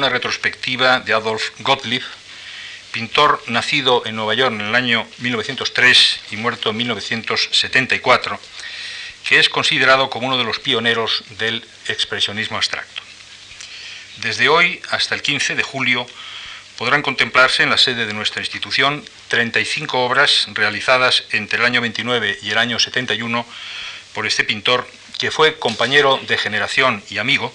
una retrospectiva de Adolf Gottlieb, pintor nacido en Nueva York en el año 1903 y muerto en 1974, que es considerado como uno de los pioneros del expresionismo abstracto. Desde hoy hasta el 15 de julio podrán contemplarse en la sede de nuestra institución 35 obras realizadas entre el año 29 y el año 71 por este pintor, que fue compañero de generación y amigo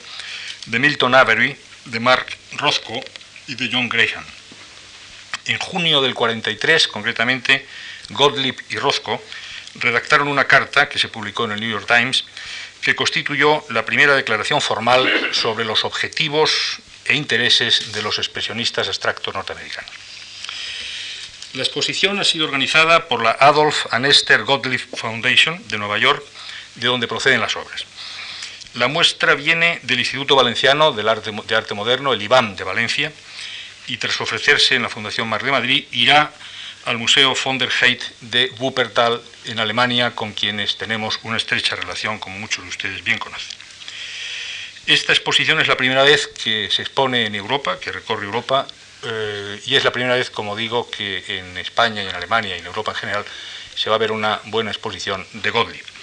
de Milton Avery, de Mark Rothko y de John Graham. En junio del 43, concretamente, Gottlieb y Rothko redactaron una carta que se publicó en el New York Times que constituyó la primera declaración formal sobre los objetivos e intereses de los expresionistas abstractos norteamericanos. La exposición ha sido organizada por la Adolf and Esther Gottlieb Foundation de Nueva York, de donde proceden las obras. La muestra viene del Instituto Valenciano de Arte Moderno, el IBAM de Valencia, y tras ofrecerse en la Fundación Mar de Madrid, irá al Museo von der Heydt de Wuppertal en Alemania, con quienes tenemos una estrecha relación, como muchos de ustedes bien conocen. Esta exposición es la primera vez que se expone en Europa, que recorre Europa, eh, y es la primera vez, como digo, que en España y en Alemania y en Europa en general se va a ver una buena exposición de Gottlieb.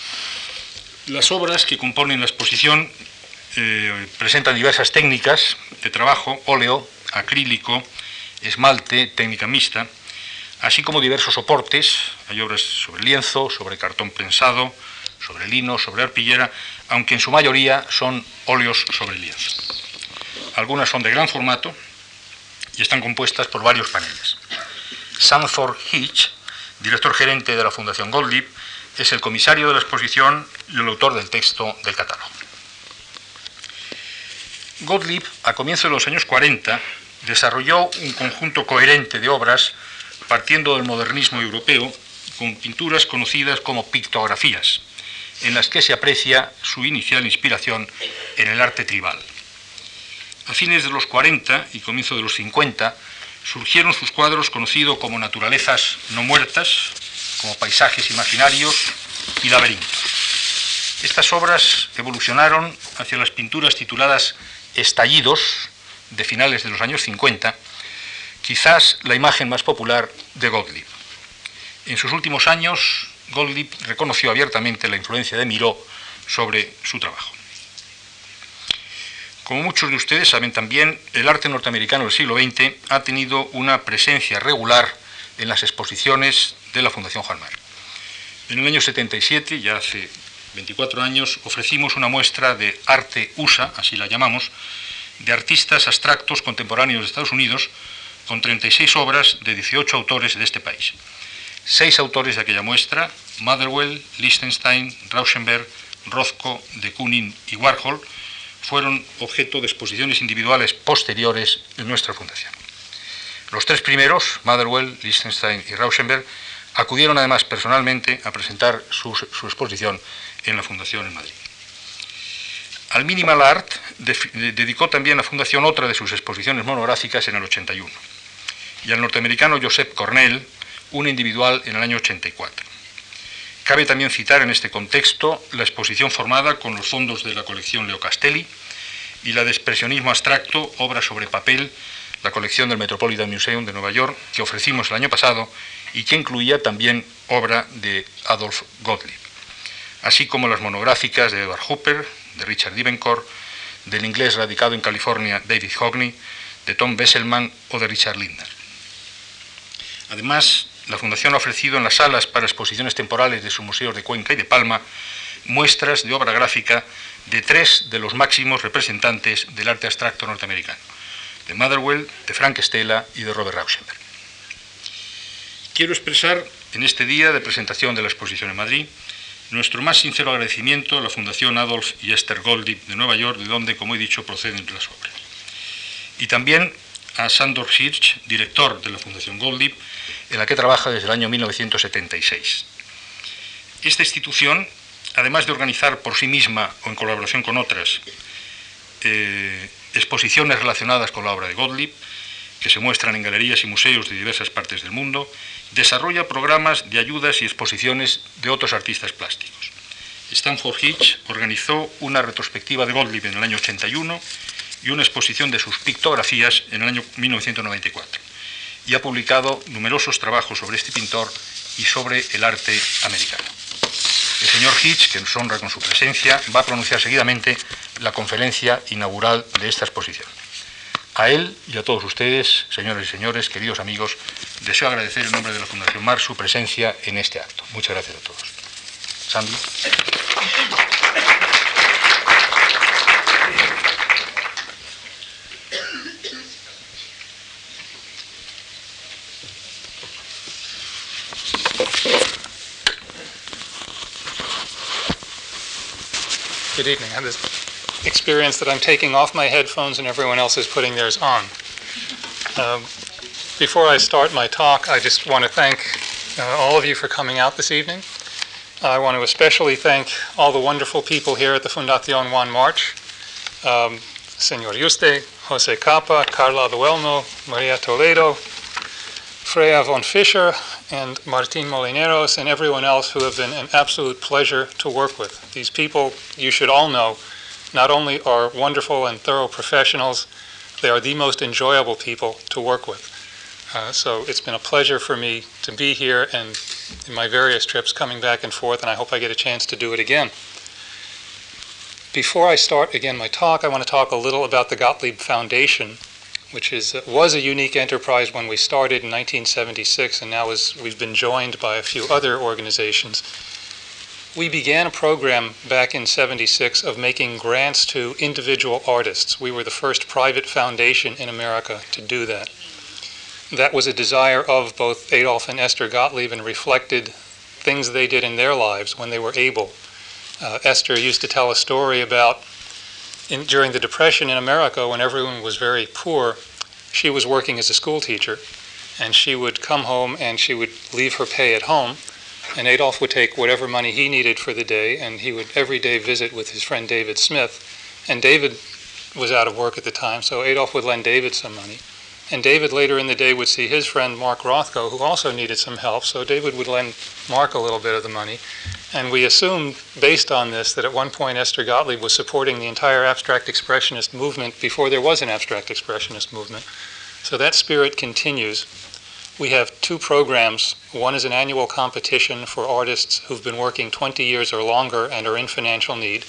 Las obras que componen la exposición eh, presentan diversas técnicas de trabajo, óleo, acrílico, esmalte, técnica mixta, así como diversos soportes, hay obras sobre lienzo, sobre cartón prensado, sobre lino, sobre arpillera, aunque en su mayoría son óleos sobre lienzo. Algunas son de gran formato y están compuestas por varios paneles. Sanford Hitch, director gerente de la Fundación Gottlieb, es el comisario de la exposición y el autor del texto del catálogo. Gottlieb, a comienzos de los años 40, desarrolló un conjunto coherente de obras partiendo del modernismo europeo, con pinturas conocidas como pictografías, en las que se aprecia su inicial inspiración en el arte tribal. A fines de los 40 y comienzo de los 50 surgieron sus cuadros conocidos como naturalezas no muertas, como paisajes imaginarios y laberintos. Estas obras evolucionaron hacia las pinturas tituladas Estallidos, de finales de los años 50, quizás la imagen más popular de Gottlieb. En sus últimos años, Gottlieb reconoció abiertamente la influencia de Miró sobre su trabajo. Como muchos de ustedes saben también, el arte norteamericano del siglo XX ha tenido una presencia regular en las exposiciones de la Fundación Juan Mar. En el año 77, ya hace 24 años, ofrecimos una muestra de arte USA, así la llamamos, de artistas abstractos contemporáneos de Estados Unidos, con 36 obras de 18 autores de este país. Seis autores de aquella muestra, Motherwell, Liechtenstein, Rauschenberg, Rothko, de Kooning y Warhol, fueron objeto de exposiciones individuales posteriores en nuestra fundación. Los tres primeros, Motherwell, Liechtenstein y Rauschenberg, acudieron además personalmente a presentar su, su exposición en la Fundación en Madrid. Al Minimal Art dedicó también la Fundación otra de sus exposiciones monográficas en el 81, y al norteamericano Joseph Cornell una individual en el año 84. Cabe también citar en este contexto la exposición formada con los fondos de la colección Leo Castelli y la de expresionismo abstracto, obra sobre papel, la colección del Metropolitan Museum de Nueva York, que ofrecimos el año pasado y que incluía también obra de Adolf Gottlieb, así como las monográficas de Edward Hooper, de Richard Divencore, del inglés radicado en California David Hockney, de Tom Besselman o de Richard Lindner. Además, la Fundación ha ofrecido en las salas para exposiciones temporales de sus museos de Cuenca y de Palma muestras de obra gráfica de tres de los máximos representantes del arte abstracto norteamericano, de Motherwell, de Frank Stella y de Robert Rauschenberg. Quiero expresar en este día de presentación de la exposición en Madrid nuestro más sincero agradecimiento a la Fundación Adolf y Esther Goldie de Nueva York, de donde, como he dicho, proceden las obras. Y también a Sandor Hirsch, director de la Fundación Goldie, en la que trabaja desde el año 1976. Esta institución, además de organizar por sí misma o en colaboración con otras eh, exposiciones relacionadas con la obra de Gottlieb, que se muestran en galerías y museos de diversas partes del mundo, desarrolla programas de ayudas y exposiciones de otros artistas plásticos. Stanford Hitch organizó una retrospectiva de Gottlieb en el año 81 y una exposición de sus pictografías en el año 1994. Y ha publicado numerosos trabajos sobre este pintor y sobre el arte americano. El señor Hitch, que nos honra con su presencia, va a pronunciar seguidamente la conferencia inaugural de esta exposición. A él y a todos ustedes, señores y señores, queridos amigos, deseo agradecer en nombre de la Fundación Mar su presencia en este acto. Muchas gracias a todos. Sandy. Good evening. Experience that I'm taking off my headphones and everyone else is putting theirs on. Um, before I start my talk, I just want to thank uh, all of you for coming out this evening. I want to especially thank all the wonderful people here at the Fundación Juan March, um, Senor Yuste, Jose Capa, Carla Duelmo, Maria Toledo, Freya von Fischer, and Martin Molineros, and everyone else who have been an absolute pleasure to work with. These people, you should all know, not only are wonderful and thorough professionals, they are the most enjoyable people to work with. Uh, so it's been a pleasure for me to be here and in my various trips coming back and forth, and I hope I get a chance to do it again. Before I start again my talk, I want to talk a little about the Gottlieb Foundation, which is, was a unique enterprise when we started in 1976, and now is, we've been joined by a few other organizations. We began a program back in 76 of making grants to individual artists. We were the first private foundation in America to do that that was a desire of both Adolph and Esther Gottlieb and reflected things they did in their lives when they were able. Uh, Esther used to tell a story about in, during the Depression in America when everyone was very poor, she was working as a school teacher and she would come home and she would leave her pay at home and Adolph would take whatever money he needed for the day and he would every day visit with his friend David Smith and David was out of work at the time so Adolph would lend David some money and David later in the day would see his friend Mark Rothko, who also needed some help. So David would lend Mark a little bit of the money. And we assumed, based on this, that at one point Esther Gottlieb was supporting the entire abstract expressionist movement before there was an abstract expressionist movement. So that spirit continues. We have two programs. One is an annual competition for artists who've been working 20 years or longer and are in financial need.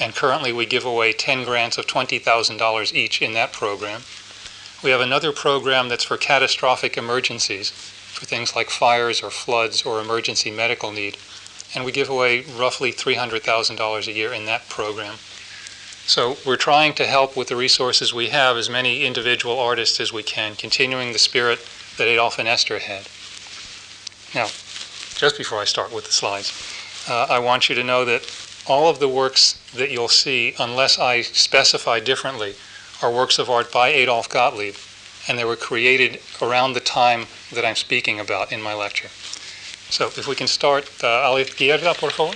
And currently we give away 10 grants of $20,000 each in that program. We have another program that's for catastrophic emergencies, for things like fires or floods or emergency medical need. And we give away roughly $300,000 a year in that program. So we're trying to help with the resources we have as many individual artists as we can, continuing the spirit that Adolph and Esther had. Now, just before I start with the slides, uh, I want you to know that all of the works that you'll see, unless I specify differently, are works of art by Adolph Gottlieb, and they were created around the time that I'm speaking about in my lecture. So if we can start, uh, a izquierda, por favor.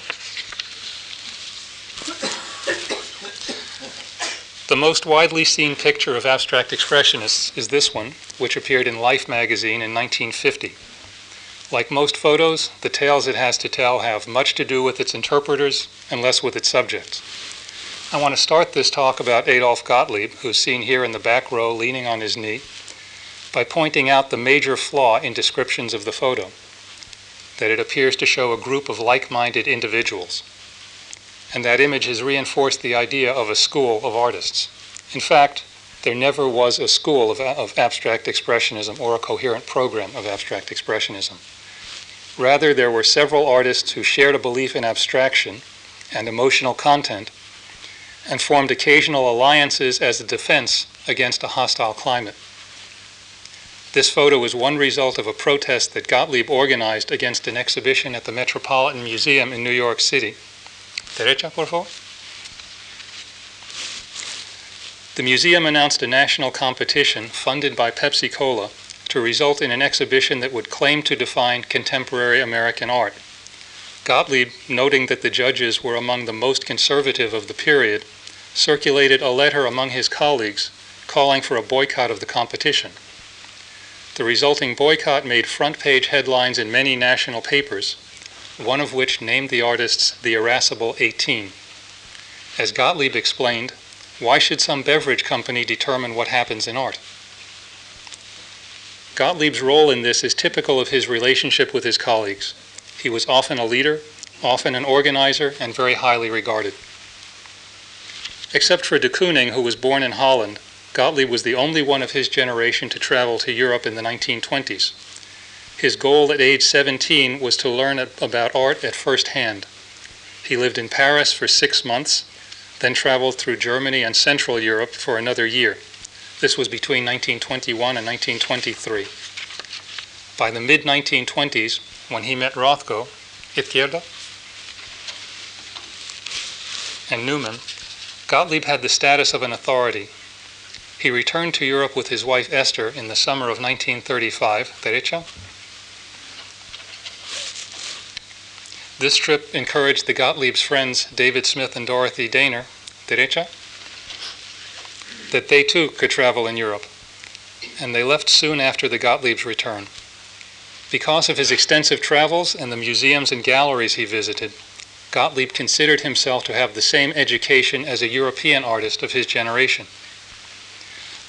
The most widely seen picture of abstract expressionists is this one, which appeared in Life magazine in 1950. Like most photos, the tales it has to tell have much to do with its interpreters and less with its subjects. I want to start this talk about Adolph Gottlieb, who's seen here in the back row leaning on his knee, by pointing out the major flaw in descriptions of the photo that it appears to show a group of like minded individuals. And that image has reinforced the idea of a school of artists. In fact, there never was a school of, of abstract expressionism or a coherent program of abstract expressionism. Rather, there were several artists who shared a belief in abstraction and emotional content and formed occasional alliances as a defense against a hostile climate. This photo is one result of a protest that Gottlieb organized against an exhibition at the Metropolitan Museum in New York City. Derecha, por favor. The museum announced a national competition funded by Pepsi Cola to result in an exhibition that would claim to define contemporary American art. Gottlieb, noting that the judges were among the most conservative of the period, circulated a letter among his colleagues calling for a boycott of the competition. The resulting boycott made front page headlines in many national papers, one of which named the artists the Irascible 18. As Gottlieb explained, Why should some beverage company determine what happens in art? Gottlieb's role in this is typical of his relationship with his colleagues. He was often a leader, often an organizer, and very highly regarded. Except for de Kooning, who was born in Holland, Gottlieb was the only one of his generation to travel to Europe in the 1920s. His goal at age 17 was to learn about art at first hand. He lived in Paris for six months, then traveled through Germany and Central Europe for another year. This was between 1921 and 1923. By the mid 1920s, when he met Rothko, Izquierda, and Newman, Gottlieb had the status of an authority. He returned to Europe with his wife Esther in the summer of 1935, Derecha. This trip encouraged the Gottlieb's friends David Smith and Dorothy Dehner, Derecha, that they too could travel in Europe, and they left soon after the Gottlieb's return. Because of his extensive travels and the museums and galleries he visited, Gottlieb considered himself to have the same education as a European artist of his generation.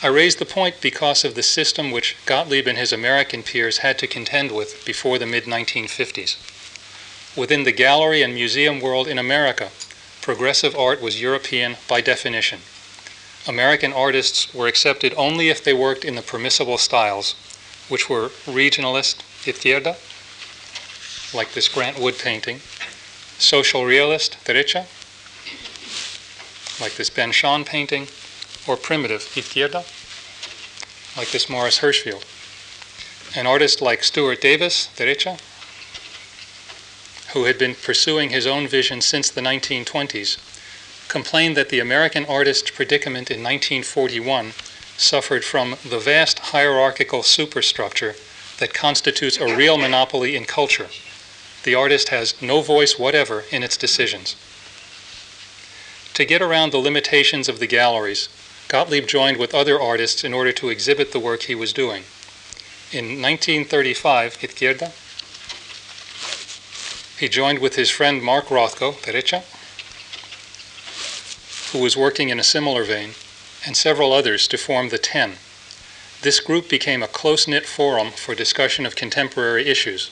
I raise the point because of the system which Gottlieb and his American peers had to contend with before the mid 1950s. Within the gallery and museum world in America, progressive art was European by definition. American artists were accepted only if they worked in the permissible styles, which were regionalist, izquierda, like this Grant Wood painting, social realist, derecha, like this Ben Shahn painting, or primitive, izquierda, like this Morris Hirschfield. An artist like Stuart Davis, derecha, who had been pursuing his own vision since the 1920s, complained that the American artist's predicament in 1941 suffered from the vast hierarchical superstructure that constitutes a real monopoly in culture the artist has no voice whatever in its decisions. To get around the limitations of the galleries, Gottlieb joined with other artists in order to exhibit the work he was doing. In 1935, Izquierda, he joined with his friend Mark Rothko, Derecha, who was working in a similar vein, and several others to form the Ten. This group became a close knit forum for discussion of contemporary issues.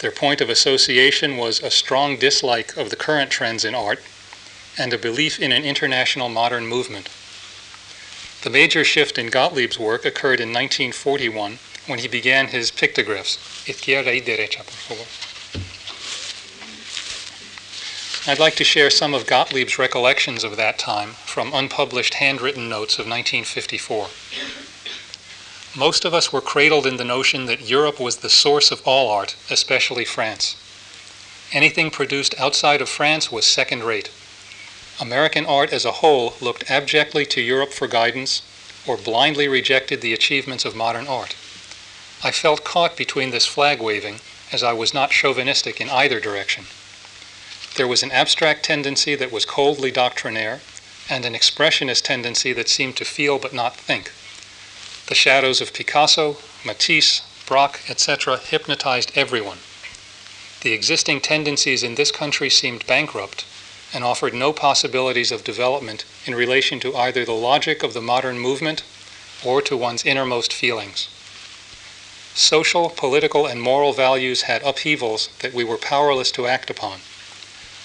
Their point of association was a strong dislike of the current trends in art and a belief in an international modern movement. The major shift in Gottlieb's work occurred in 1941 when he began his pictographs. Izquierda y derecha, por favor. I'd like to share some of Gottlieb's recollections of that time from unpublished handwritten notes of 1954. Most of us were cradled in the notion that Europe was the source of all art, especially France. Anything produced outside of France was second rate. American art as a whole looked abjectly to Europe for guidance or blindly rejected the achievements of modern art. I felt caught between this flag waving, as I was not chauvinistic in either direction. There was an abstract tendency that was coldly doctrinaire, and an expressionist tendency that seemed to feel but not think. The shadows of Picasso, Matisse, Braque, etc., hypnotized everyone. The existing tendencies in this country seemed bankrupt and offered no possibilities of development in relation to either the logic of the modern movement or to one's innermost feelings. Social, political, and moral values had upheavals that we were powerless to act upon.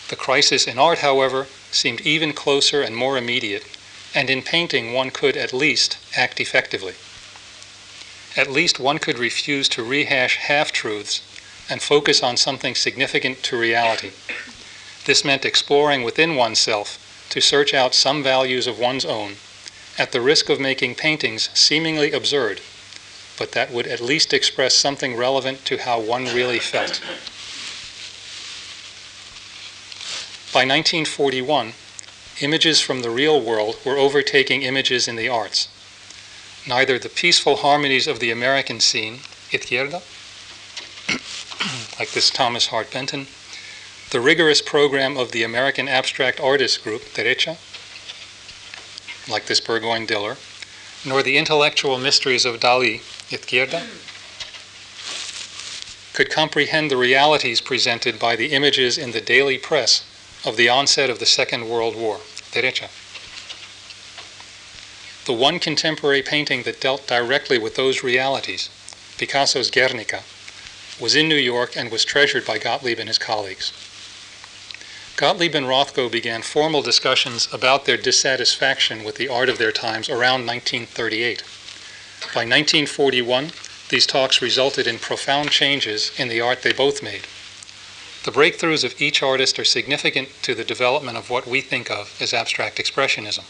The crisis in art, however, seemed even closer and more immediate, and in painting one could at least act effectively at least one could refuse to rehash half truths and focus on something significant to reality. This meant exploring within oneself to search out some values of one's own, at the risk of making paintings seemingly absurd, but that would at least express something relevant to how one really felt. By 1941, images from the real world were overtaking images in the arts. Neither the peaceful harmonies of the American scene, izquierda, like this Thomas Hart Benton, the rigorous program of the American Abstract Artists Group, derecha, like this Burgoyne Diller, nor the intellectual mysteries of Dali, izquierda, could comprehend the realities presented by the images in the daily press of the onset of the Second World War, derecha. the one contemporary painting that dealt directly with those realities, Picasso's Guernica, was in New York and was treasured by Gottlieb and his colleagues. Gottlieb and Rothko began formal discussions about their dissatisfaction with the art of their times around 1938. By 1941, these talks resulted in profound changes in the art they both made. The breakthroughs of each artist are significant to the development of what we think of as abstract expressionism.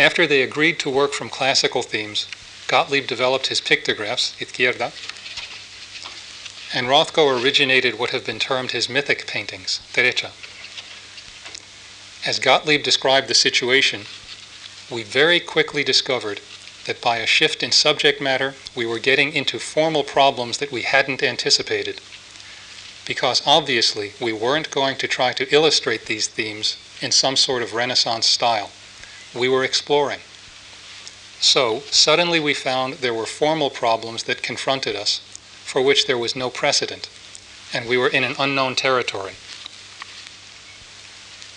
After they agreed to work from classical themes, Gottlieb developed his pictographs, Izquierda, and Rothko originated what have been termed his mythic paintings, Derecha. As Gottlieb described the situation, we very quickly discovered that by a shift in subject matter, we were getting into formal problems that we hadn't anticipated. Because obviously, we weren't going to try to illustrate these themes in some sort of Renaissance style. We were exploring. So, suddenly we found there were formal problems that confronted us for which there was no precedent, and we were in an unknown territory.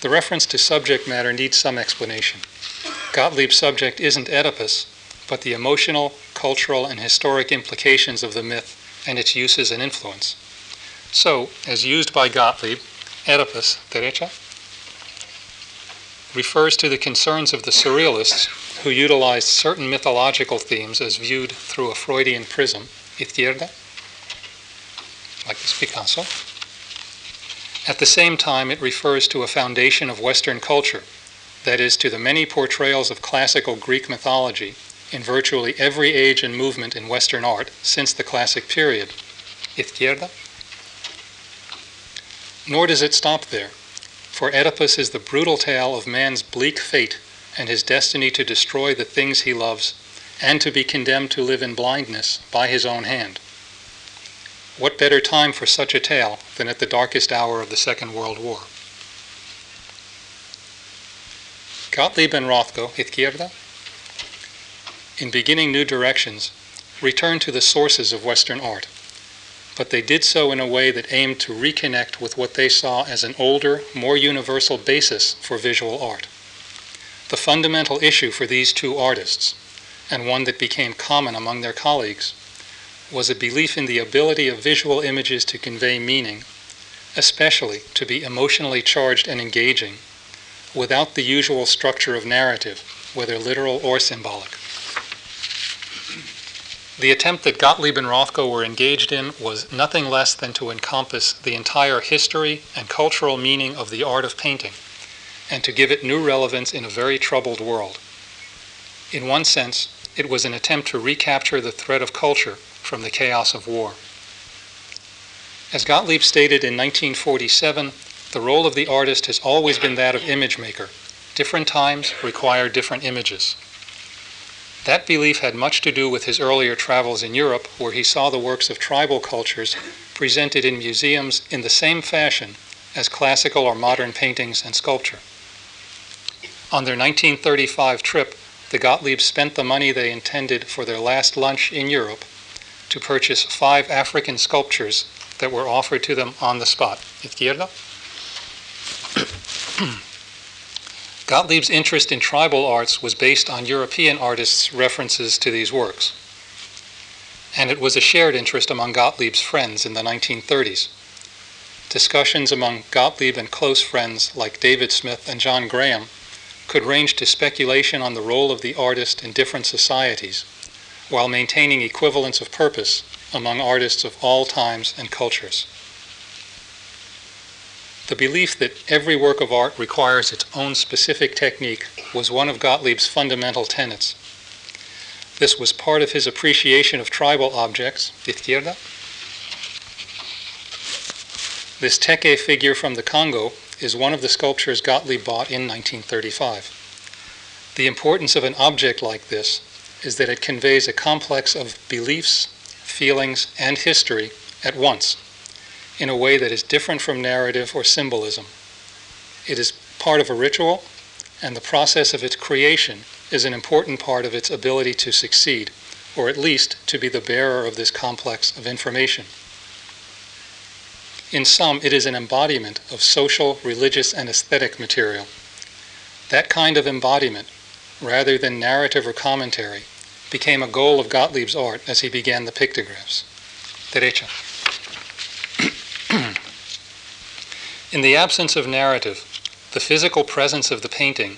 The reference to subject matter needs some explanation. Gottlieb's subject isn't Oedipus, but the emotional, cultural, and historic implications of the myth and its uses and influence. So, as used by Gottlieb, Oedipus, derecha, refers to the concerns of the surrealists who utilized certain mythological themes as viewed through a Freudian prism, izquierda, like this Picasso. At the same time, it refers to a foundation of Western culture, that is, to the many portrayals of classical Greek mythology in virtually every age and movement in Western art since the classic period. Izquierda. Nor does it stop there, for Oedipus is the brutal tale of man's bleak fate and his destiny to destroy the things he loves and to be condemned to live in blindness by his own hand. What better time for such a tale than at the darkest hour of the Second World War? Gottlieb and Rothko, Izquierda, in beginning new directions, return to the sources of Western art, but they did so in a way that aimed to reconnect with what they saw as an older, more universal basis for visual art. The fundamental issue for these two artists, and one that became common among their colleagues, was a belief in the ability of visual images to convey meaning, especially to be emotionally charged and engaging, without the usual structure of narrative, whether literal or symbolic. The attempt that Gottlieb and Rothko were engaged in was nothing less than to encompass the entire history and cultural meaning of the art of painting, and to give it new relevance in a very troubled world. In one sense, it was an attempt to recapture the thread of culture from the chaos of war. As Gottlieb stated in 1947, the role of the artist has always been that of image maker. Different times require different images. That belief had much to do with his earlier travels in Europe, where he saw the works of tribal cultures presented in museums in the same fashion as classical or modern paintings and sculpture. On their 1935 trip, the Gottliebs spent the money they intended for their last lunch in Europe to purchase five African sculptures that were offered to them on the spot. Izquierda? Gottlieb's interest in tribal arts was based on European artists' references to these works. And it was a shared interest among Gottlieb's friends in the 1930s. Discussions among Gottlieb and close friends like David Smith and John Graham could range to speculation on the role of the artist in different societies while maintaining equivalence of purpose among artists of all times and cultures. The belief that every work of art requires its own specific technique was one of Gottlieb's fundamental tenets. This was part of his appreciation of tribal objects, izquierda. This Teke figure from the Congo is one of the sculptures Gottlieb bought in 1935. The importance of an object like this is that it conveys a complex of beliefs, feelings, and history at once in a way that is different from narrative or symbolism. It is part of a ritual, and the process of its creation is an important part of its ability to succeed, or at least to be the bearer of this complex of information. In sum, it is an embodiment of social, religious, and aesthetic material. That kind of embodiment rather than narrative or commentary, became a goal of Gottlieb's art as he began the pictographs. Derecha. In the absence of narrative, the physical presence of the painting,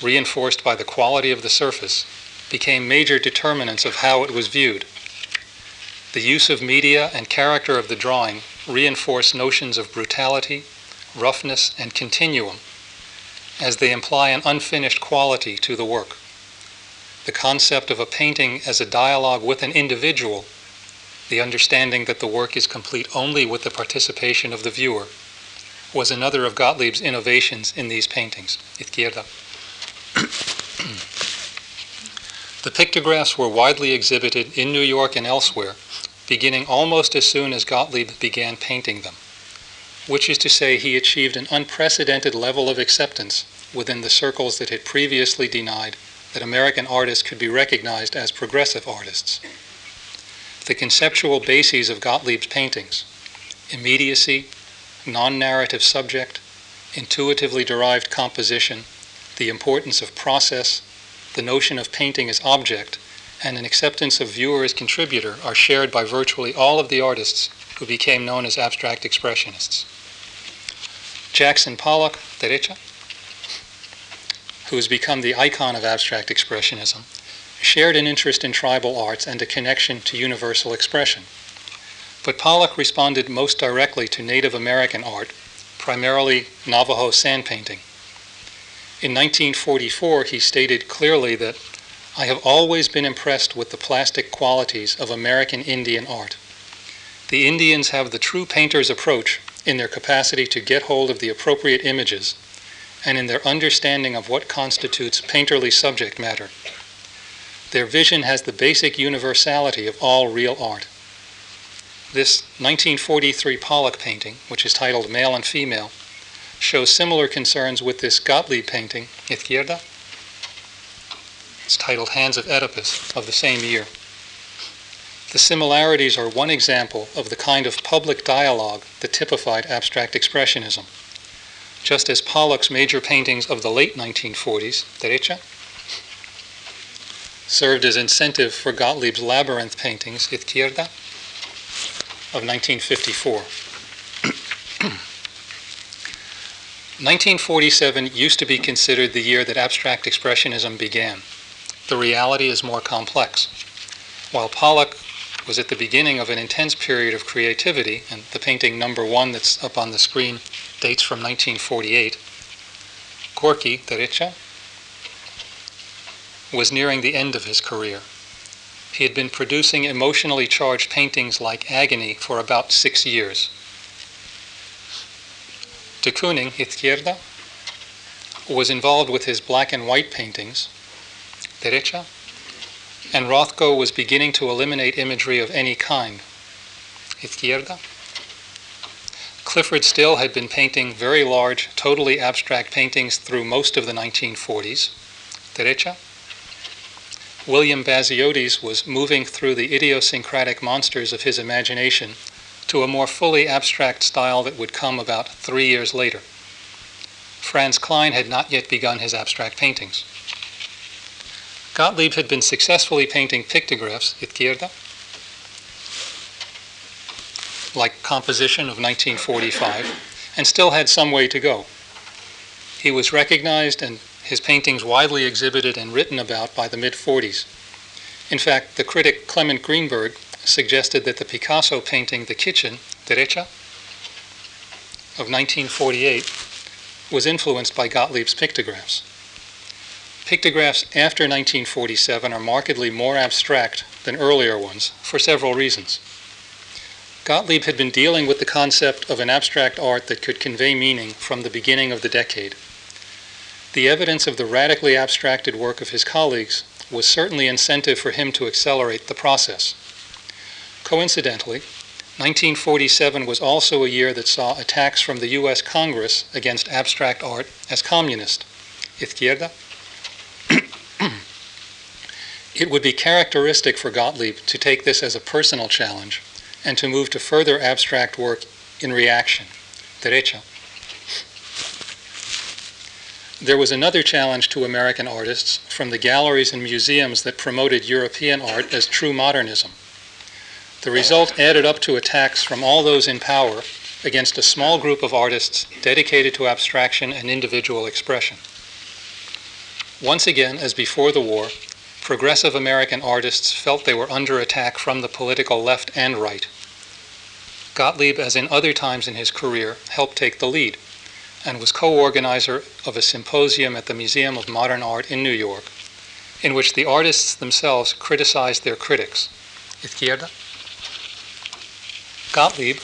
reinforced by the quality of the surface, became major determinants of how it was viewed. The use of media and character of the drawing reinforce notions of brutality, roughness, and continuum, as they imply an unfinished quality to the work. The concept of a painting as a dialogue with an individual, the understanding that the work is complete only with the participation of the viewer, was another of Gottlieb's innovations in these paintings. Izquierda. the pictographs were widely exhibited in New York and elsewhere, beginning almost as soon as Gottlieb began painting them, which is to say, he achieved an unprecedented level of acceptance within the circles that had previously denied that American artists could be recognized as progressive artists. The conceptual bases of Gottlieb's paintings immediacy, non narrative subject, intuitively derived composition, the importance of process, the notion of painting as object, and an acceptance of viewer as contributor are shared by virtually all of the artists who became known as abstract expressionists. Jackson Pollock, derecha, who has become the icon of abstract expressionism, shared an interest in tribal arts and a connection to universal expression. But Pollock responded most directly to Native American art, primarily Navajo sand painting. In 1944, he stated clearly that I have always been impressed with the plastic qualities of American Indian art. The Indians have the true painter's approach in their capacity to get hold of the appropriate images and in their understanding of what constitutes painterly subject matter. Their vision has the basic universality of all real art. This 1943 Pollock painting, which is titled Male and Female, shows similar concerns with this Gottlieb painting, Izquierda. It's titled Hands of Oedipus of the same year. The similarities are one example of the kind of public dialogue that typified abstract expressionism. Just as Pollock's major paintings of the late 1940s, Derecha, served as incentive for Gottlieb's labyrinth paintings, Izquierda, of 1954. 1947 used to be considered the year that abstract expressionism began. The reality is more complex. While Pollock was at the beginning of an intense period of creativity, and the painting number one that's up on the screen dates from 1948, Gorky, derecha, was nearing the end of his career. He had been producing emotionally charged paintings like Agony for about six years. De Kooning, Izquierda, was involved with his black and white paintings, derecha, and Rothko was beginning to eliminate imagery of any kind, Izquierda. Clyfford Still had been painting very large, totally abstract paintings through most of the 1940s, derecha, William Baziotes was moving through the idiosyncratic monsters of his imagination to a more fully abstract style that would come about three years later. Franz Kline had not yet begun his abstract paintings. Gottlieb had been successfully painting pictographs, Izquierda, like Composition of 1945, and still had some way to go. He was recognized and his paintings widely exhibited and written about by the mid 40s. In fact, the critic Clement Greenberg suggested that the Picasso painting The Kitchen, Derecha, of 1948, was influenced by Gottlieb's pictographs. Pictographs after 1947 are markedly more abstract than earlier ones for several reasons. Gottlieb had been dealing with the concept of an abstract art that could convey meaning from the beginning of the decade. The evidence of the radically abstracted work of his colleagues was certainly incentive for him to accelerate the process. Coincidentally, 1947 was also a year that saw attacks from the US Congress against abstract art as communist. Izquierda? it would be characteristic for Gottlieb to take this as a personal challenge and to move to further abstract work in reaction. Derecha. There was another challenge to American artists from the galleries and museums that promoted European art as true modernism. The result added up to attacks from all those in power against a small group of artists dedicated to abstraction and individual expression. Once again, as before the war, progressive American artists felt they were under attack from the political left and right. Gottlieb, as in other times in his career, helped take the lead and was co-organizer of a symposium at the Museum of Modern Art in New York, in which the artists themselves criticized their critics. Izquierda. Gottlieb,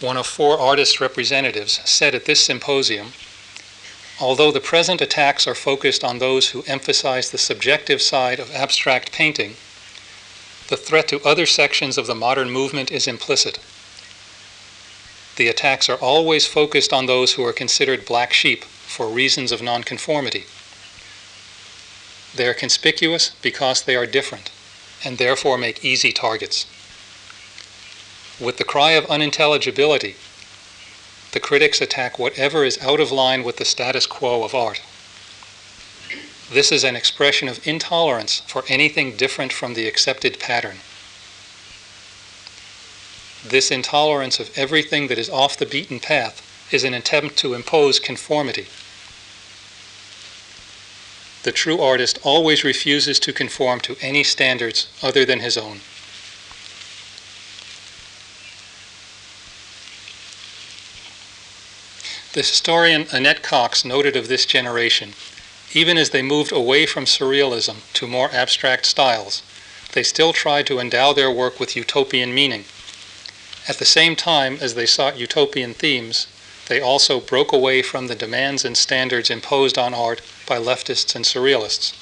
one of four artist representatives, said at this symposium, although the present attacks are focused on those who emphasize the subjective side of abstract painting, the threat to other sections of the modern movement is implicit the attacks are always focused on those who are considered black sheep for reasons of nonconformity. They are conspicuous because they are different and therefore make easy targets. With the cry of unintelligibility, the critics attack whatever is out of line with the status quo of art. This is an expression of intolerance for anything different from the accepted pattern this intolerance of everything that is off the beaten path is an attempt to impose conformity. The true artist always refuses to conform to any standards other than his own. The historian Annette Cox noted of this generation, even as they moved away from surrealism to more abstract styles, they still tried to endow their work with utopian meaning. At the same time as they sought utopian themes, they also broke away from the demands and standards imposed on art by leftists and surrealists.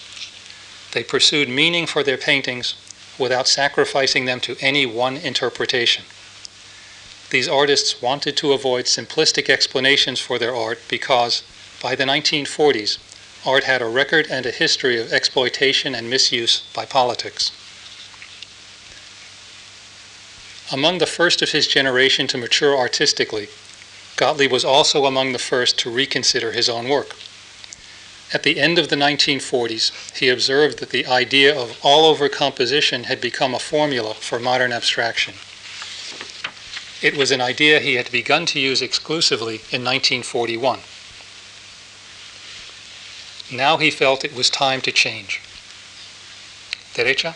They pursued meaning for their paintings without sacrificing them to any one interpretation. These artists wanted to avoid simplistic explanations for their art because, by the 1940s, art had a record and a history of exploitation and misuse by politics. Among the first of his generation to mature artistically, Gottlieb was also among the first to reconsider his own work. At the end of the 1940s, he observed that the idea of all over composition had become a formula for modern abstraction. It was an idea he had begun to use exclusively in 1941. Now he felt it was time to change. Derecha?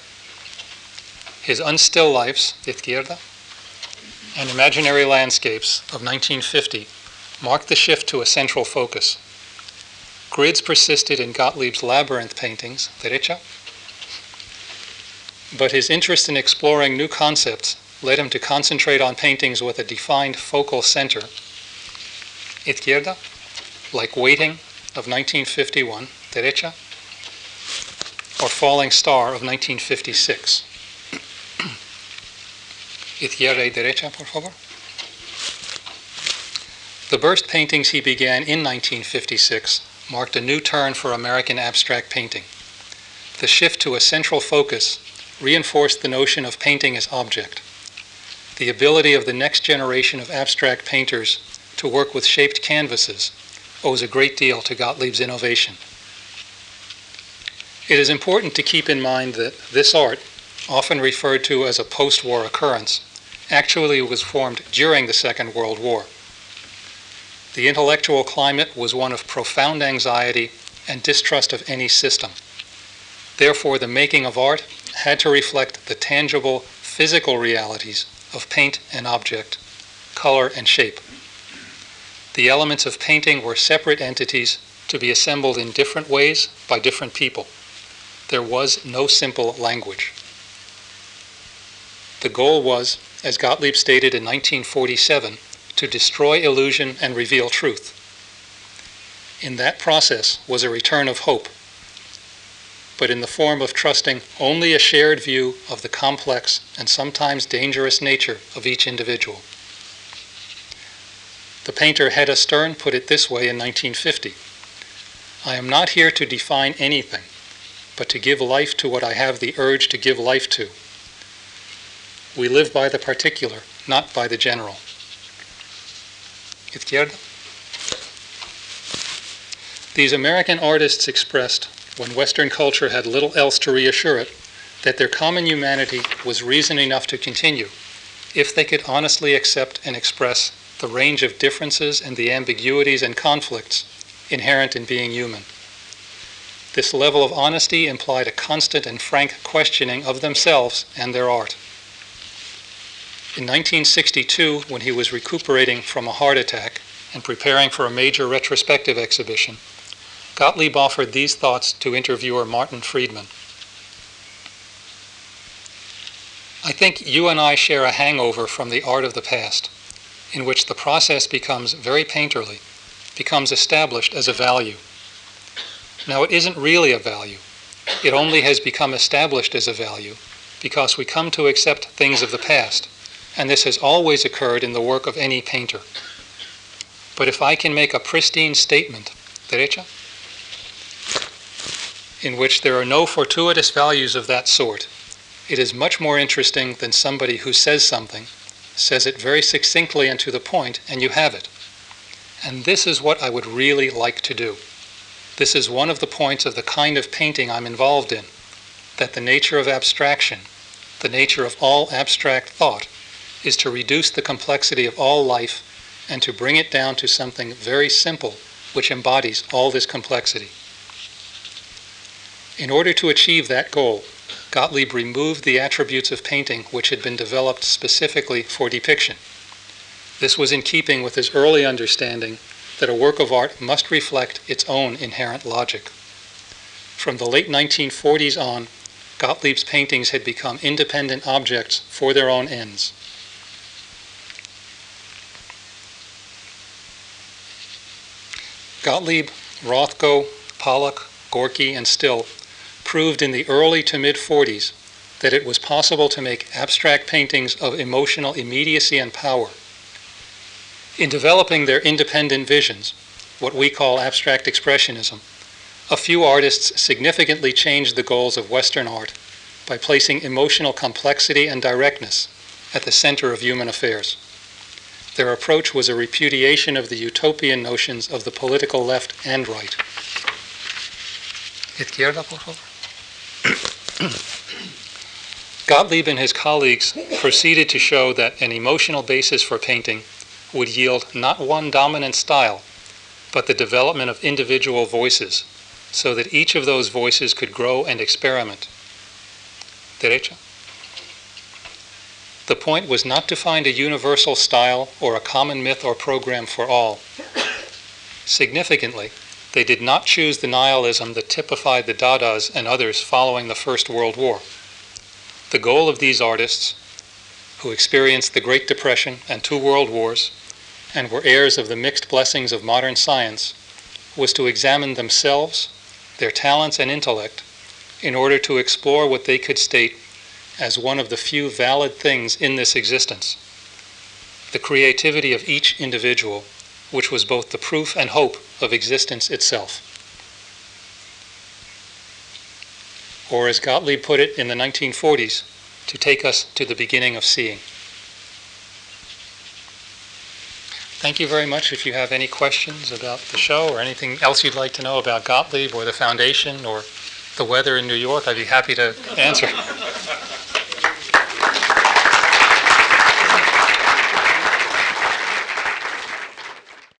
His unstill lifes, Izquierda, and imaginary landscapes of 1950 marked the shift to a central focus. Grids persisted in Gottlieb's labyrinth paintings, Derecha, but his interest in exploring new concepts led him to concentrate on paintings with a defined focal center, Izquierda, like Waiting of 1951, Derecha, or Falling Star of 1956. Izquierda y derecha, por favor. The burst paintings he began in 1956 marked a new turn for American abstract painting. The shift to a central focus reinforced the notion of painting as object. The ability of the next generation of abstract painters to work with shaped canvases owes a great deal to Gottlieb's innovation. It is important to keep in mind that this art, often referred to as a post war occurrence, actually was formed during the Second World War. The intellectual climate was one of profound anxiety and distrust of any system. Therefore, the making of art had to reflect the tangible physical realities of paint and object, color and shape. The elements of painting were separate entities to be assembled in different ways by different people. There was no simple language. The goal was, as Gottlieb stated in 1947, to destroy illusion and reveal truth. In that process was a return of hope, but in the form of trusting only a shared view of the complex and sometimes dangerous nature of each individual. The painter Hedda Sterne put it this way in 1950 I am not here to define anything, but to give life to what I have the urge to give life to. We live by the particular, not by the general. Izquierda. These American artists expressed, when Western culture had little else to reassure it, that their common humanity was reason enough to continue if they could honestly accept and express the range of differences and the ambiguities and conflicts inherent in being human. This level of honesty implied a constant and frank questioning of themselves and their art. In 1962, when he was recuperating from a heart attack and preparing for a major retrospective exhibition, Gottlieb offered these thoughts to interviewer Martin Friedman. I think you and I share a hangover from the art of the past, in which the process becomes very painterly, becomes established as a value. Now, it isn't really a value. It only has become established as a value because we come to accept things of the past, and this has always occurred in the work of any painter. But if I can make a pristine statement, derecha, in which there are no fortuitous values of that sort, it is much more interesting than somebody who says something, says it very succinctly and to the point, and you have it. And this is what I would really like to do. This is one of the points of the kind of painting I'm involved in that the nature of abstraction, the nature of all abstract thought, is to reduce the complexity of all life and to bring it down to something very simple which embodies all this complexity. In order to achieve that goal, Gottlieb removed the attributes of painting which had been developed specifically for depiction. This was in keeping with his early understanding that a work of art must reflect its own inherent logic. From the late 1940s on, Gottlieb's paintings had become independent objects for their own ends. Gottlieb, Rothko, Pollock, Gorky, and Still proved in the early to mid 40s that it was possible to make abstract paintings of emotional immediacy and power. In developing their independent visions, what we call abstract expressionism, a few artists significantly changed the goals of Western art by placing emotional complexity and directness at the center of human affairs. Their approach was a repudiation of the utopian notions of the political left and right. Izquierda, por favor. Gottlieb and his colleagues proceeded to show that an emotional basis for painting would yield not one dominant style, but the development of individual voices, so that each of those voices could grow and experiment. Derecha. The point was not to find a universal style or a common myth or program for all. Significantly, they did not choose the nihilism that typified the Dadas and others following the First World War. The goal of these artists, who experienced the Great Depression and two world wars, and were heirs of the mixed blessings of modern science, was to examine themselves, their talents and intellect, in order to explore what they could state as one of the few valid things in this existence the creativity of each individual which was both the proof and hope of existence itself. Or, as Gottlieb put it in the 1940s, to take us to the beginning of seeing. Thank you very much. If you have any questions about the show or anything else you'd like to know about Gottlieb or the foundation or the weather in New York, I'd be happy to answer.